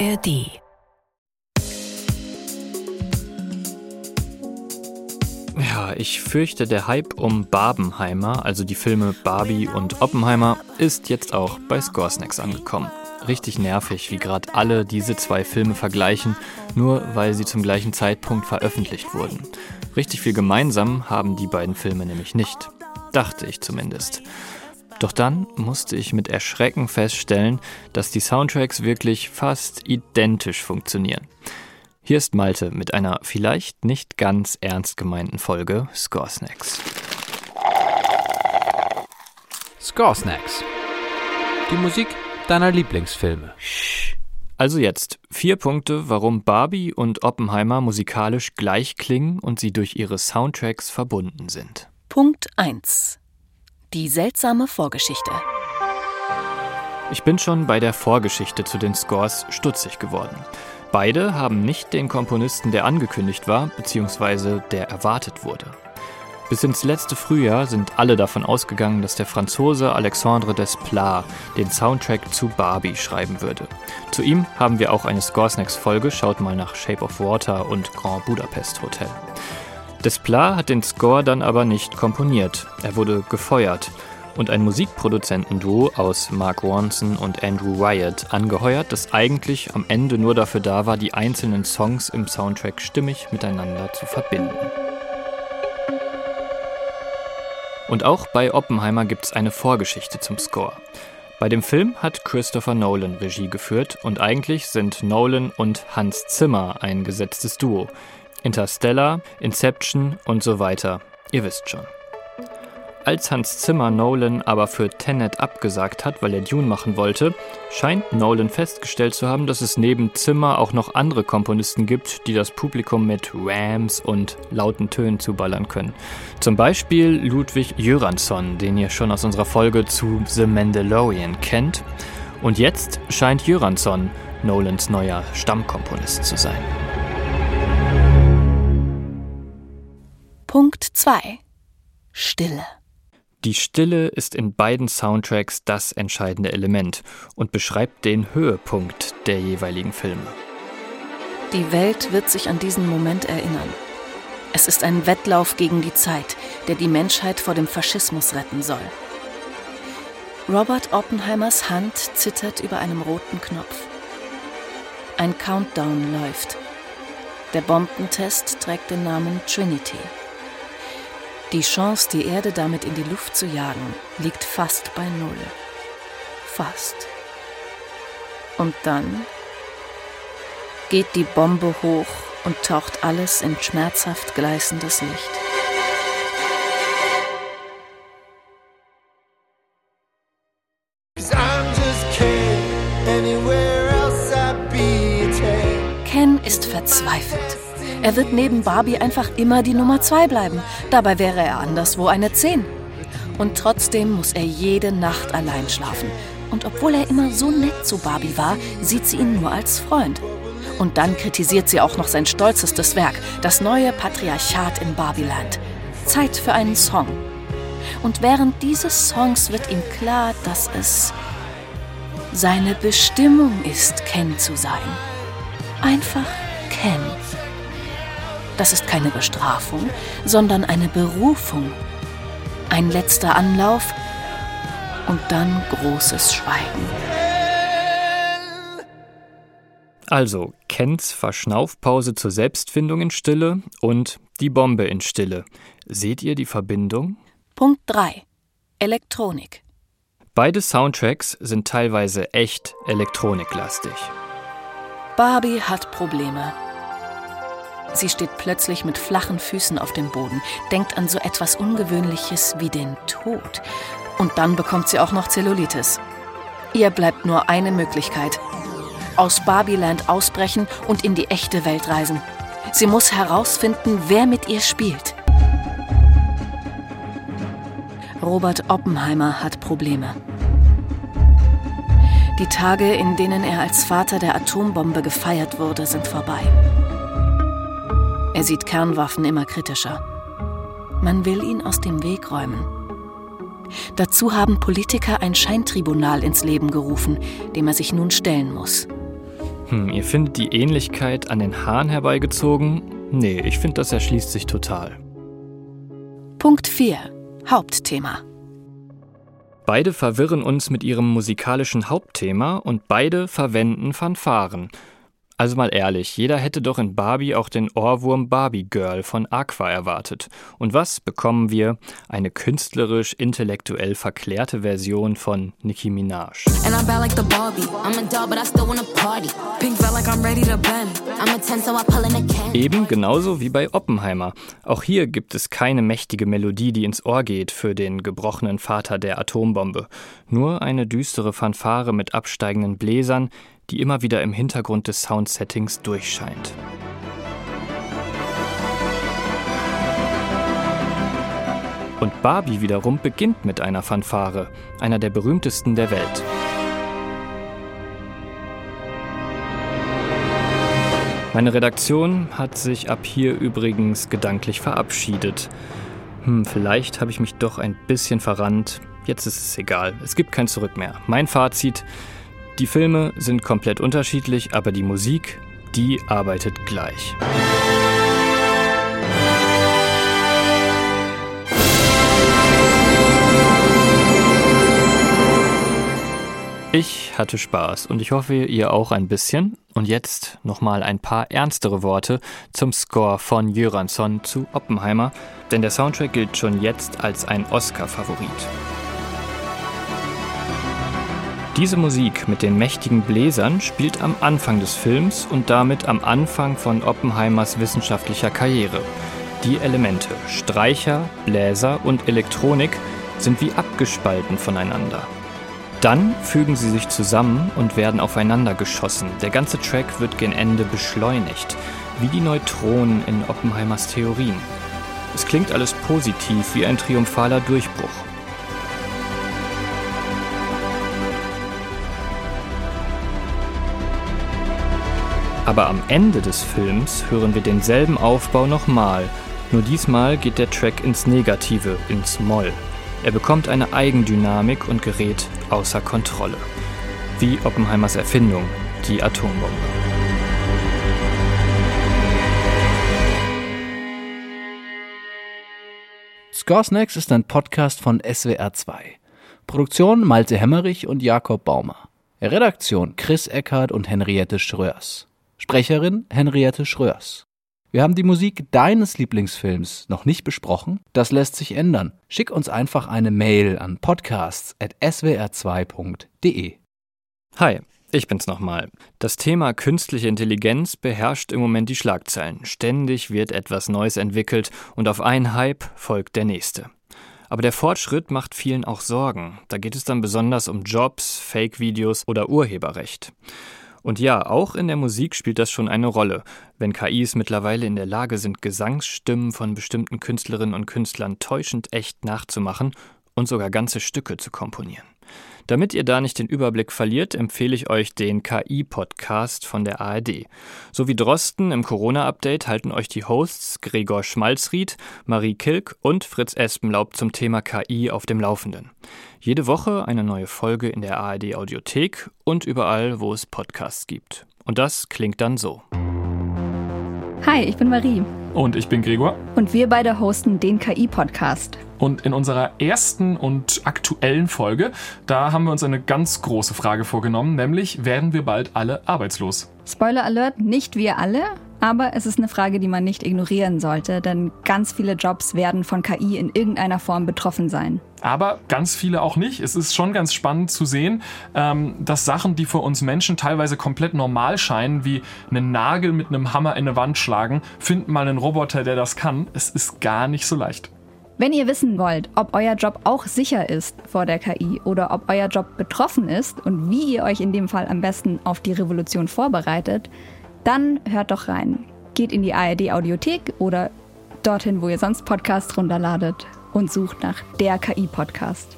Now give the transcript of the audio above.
ARD Ja, ich fürchte, der Hype um Barbenheimer, also die Filme Barbie und Oppenheimer, ist jetzt auch bei Scoresnacks angekommen. Richtig nervig, wie gerade alle diese zwei Filme vergleichen, nur weil sie zum gleichen Zeitpunkt veröffentlicht wurden. Richtig viel gemeinsam haben die beiden Filme nämlich nicht. Dachte ich zumindest. Doch dann musste ich mit Erschrecken feststellen, dass die Soundtracks wirklich fast identisch funktionieren. Hier ist Malte mit einer vielleicht nicht ganz ernst gemeinten Folge Score Snacks. Score Snacks. Die Musik deiner Lieblingsfilme. Also jetzt vier Punkte, warum Barbie und Oppenheimer musikalisch gleich klingen und sie durch ihre Soundtracks verbunden sind. Punkt 1. Die seltsame Vorgeschichte. Ich bin schon bei der Vorgeschichte zu den Scores stutzig geworden. Beide haben nicht den Komponisten, der angekündigt war, beziehungsweise der erwartet wurde. Bis ins letzte Frühjahr sind alle davon ausgegangen, dass der Franzose Alexandre Desplat den Soundtrack zu Barbie schreiben würde. Zu ihm haben wir auch eine Scoresnacks-Folge, schaut mal nach Shape of Water und Grand Budapest Hotel. Desplat hat den Score dann aber nicht komponiert. Er wurde gefeuert und ein Musikproduzentenduo aus Mark Ronson und Andrew Wyatt angeheuert, das eigentlich am Ende nur dafür da war, die einzelnen Songs im Soundtrack stimmig miteinander zu verbinden. Und auch bei Oppenheimer gibt es eine Vorgeschichte zum Score. Bei dem Film hat Christopher Nolan Regie geführt und eigentlich sind Nolan und Hans Zimmer ein gesetztes Duo. Interstellar, Inception und so weiter. Ihr wisst schon. Als Hans Zimmer Nolan aber für Tenet abgesagt hat, weil er Dune machen wollte, scheint Nolan festgestellt zu haben, dass es neben Zimmer auch noch andere Komponisten gibt, die das Publikum mit Rams und lauten Tönen zuballern können. Zum Beispiel Ludwig Göransson, den ihr schon aus unserer Folge zu The Mandalorian kennt. Und jetzt scheint Göransson Nolans neuer Stammkomponist zu sein. Punkt 2. Stille. Die Stille ist in beiden Soundtracks das entscheidende Element und beschreibt den Höhepunkt der jeweiligen Filme. Die Welt wird sich an diesen Moment erinnern. Es ist ein Wettlauf gegen die Zeit, der die Menschheit vor dem Faschismus retten soll. Robert Oppenheimers Hand zittert über einem roten Knopf. Ein Countdown läuft. Der Bombentest trägt den Namen Trinity. Die Chance, die Erde damit in die Luft zu jagen, liegt fast bei Null. Fast. Und dann geht die Bombe hoch und taucht alles in schmerzhaft gleißendes Licht. Er wird neben Barbie einfach immer die Nummer zwei bleiben. Dabei wäre er anderswo eine Zehn. Und trotzdem muss er jede Nacht allein schlafen. Und obwohl er immer so nett zu Barbie war, sieht sie ihn nur als Freund. Und dann kritisiert sie auch noch sein stolzestes Werk, das neue Patriarchat in Barbieland. Zeit für einen Song. Und während dieses Songs wird ihm klar, dass es seine Bestimmung ist, Ken zu sein. Einfach Ken. Das ist keine Bestrafung, sondern eine Berufung. Ein letzter Anlauf und dann großes Schweigen. Also Kens Verschnaufpause zur Selbstfindung in Stille und die Bombe in Stille. Seht ihr die Verbindung? Punkt 3. Elektronik. Beide Soundtracks sind teilweise echt elektroniklastig. Barbie hat Probleme. Sie steht plötzlich mit flachen Füßen auf dem Boden, denkt an so etwas Ungewöhnliches wie den Tod. Und dann bekommt sie auch noch Zellulitis. Ihr bleibt nur eine Möglichkeit. Aus Barbieland ausbrechen und in die echte Welt reisen. Sie muss herausfinden, wer mit ihr spielt. Robert Oppenheimer hat Probleme. Die Tage, in denen er als Vater der Atombombe gefeiert wurde, sind vorbei. Er sieht Kernwaffen immer kritischer. Man will ihn aus dem Weg räumen. Dazu haben Politiker ein Scheintribunal ins Leben gerufen, dem er sich nun stellen muss. Hm, ihr findet die Ähnlichkeit an den Haaren herbeigezogen? Nee, ich finde, das erschließt sich total. Punkt 4. Hauptthema. Beide verwirren uns mit ihrem musikalischen Hauptthema und beide verwenden Fanfaren. Also mal ehrlich, jeder hätte doch in Barbie auch den Ohrwurm Barbie Girl von Aqua erwartet. Und was bekommen wir? Eine künstlerisch, intellektuell verklärte Version von Nicki Minaj. Eben genauso wie bei Oppenheimer. Auch hier gibt es keine mächtige Melodie, die ins Ohr geht für den gebrochenen Vater der Atombombe. Nur eine düstere Fanfare mit absteigenden Bläsern, die immer wieder im Hintergrund des Soundsettings durchscheint. Und Barbie wiederum beginnt mit einer Fanfare, einer der berühmtesten der Welt. Meine Redaktion hat sich ab hier übrigens gedanklich verabschiedet. Hm, vielleicht habe ich mich doch ein bisschen verrannt. Jetzt ist es egal. Es gibt kein Zurück mehr. Mein Fazit, die Filme sind komplett unterschiedlich, aber die Musik, die arbeitet gleich. Ich hatte Spaß und ich hoffe, ihr auch ein bisschen. Und jetzt nochmal ein paar ernstere Worte zum Score von Jöransson zu Oppenheimer, denn der Soundtrack gilt schon jetzt als ein Oscar-Favorit. Diese Musik mit den mächtigen Bläsern spielt am Anfang des Films und damit am Anfang von Oppenheimers wissenschaftlicher Karriere. Die Elemente Streicher, Bläser und Elektronik sind wie abgespalten voneinander. Dann fügen sie sich zusammen und werden aufeinander geschossen. Der ganze Track wird gen Ende beschleunigt, wie die Neutronen in Oppenheimers Theorien. Es klingt alles positiv wie ein triumphaler Durchbruch. Aber am Ende des Films hören wir denselben Aufbau nochmal, nur diesmal geht der Track ins Negative, ins Moll. Er bekommt eine Eigendynamik und gerät außer Kontrolle. Wie Oppenheimers Erfindung, die Atombombe. Scoresnacks ist ein Podcast von SWR2. Produktion Malte Hemmerich und Jakob Baumer. Redaktion Chris Eckhardt und Henriette Schröers. Sprecherin Henriette Schröers. Wir haben die Musik deines Lieblingsfilms noch nicht besprochen. Das lässt sich ändern. Schick uns einfach eine Mail an podcasts.swr2.de. Hi, ich bin's nochmal. Das Thema künstliche Intelligenz beherrscht im Moment die Schlagzeilen. Ständig wird etwas Neues entwickelt und auf einen Hype folgt der nächste. Aber der Fortschritt macht vielen auch Sorgen. Da geht es dann besonders um Jobs, Fake-Videos oder Urheberrecht. Und ja, auch in der Musik spielt das schon eine Rolle, wenn KIs mittlerweile in der Lage sind, Gesangsstimmen von bestimmten Künstlerinnen und Künstlern täuschend echt nachzumachen und sogar ganze Stücke zu komponieren. Damit ihr da nicht den Überblick verliert, empfehle ich euch den KI-Podcast von der ARD. So wie Drosten im Corona-Update halten euch die Hosts Gregor Schmalzried, Marie Kilk und Fritz Espenlaub zum Thema KI auf dem Laufenden. Jede Woche eine neue Folge in der ARD Audiothek und überall, wo es Podcasts gibt. Und das klingt dann so. Hi, ich bin Marie. Und ich bin Gregor. Und wir beide hosten den KI-Podcast. Und in unserer ersten und aktuellen Folge, da haben wir uns eine ganz große Frage vorgenommen, nämlich werden wir bald alle arbeitslos? Spoiler Alert, nicht wir alle, aber es ist eine Frage, die man nicht ignorieren sollte, denn ganz viele Jobs werden von KI in irgendeiner Form betroffen sein. Aber ganz viele auch nicht. Es ist schon ganz spannend zu sehen, ähm, dass Sachen, die für uns Menschen teilweise komplett normal scheinen, wie einen Nagel mit einem Hammer in eine Wand schlagen, finden mal einen Roboter, der das kann. Es ist gar nicht so leicht. Wenn ihr wissen wollt, ob euer Job auch sicher ist vor der KI oder ob euer Job betroffen ist und wie ihr euch in dem Fall am besten auf die Revolution vorbereitet, dann hört doch rein. Geht in die ARD Audiothek oder dorthin, wo ihr sonst Podcasts runterladet und sucht nach der KI-Podcast.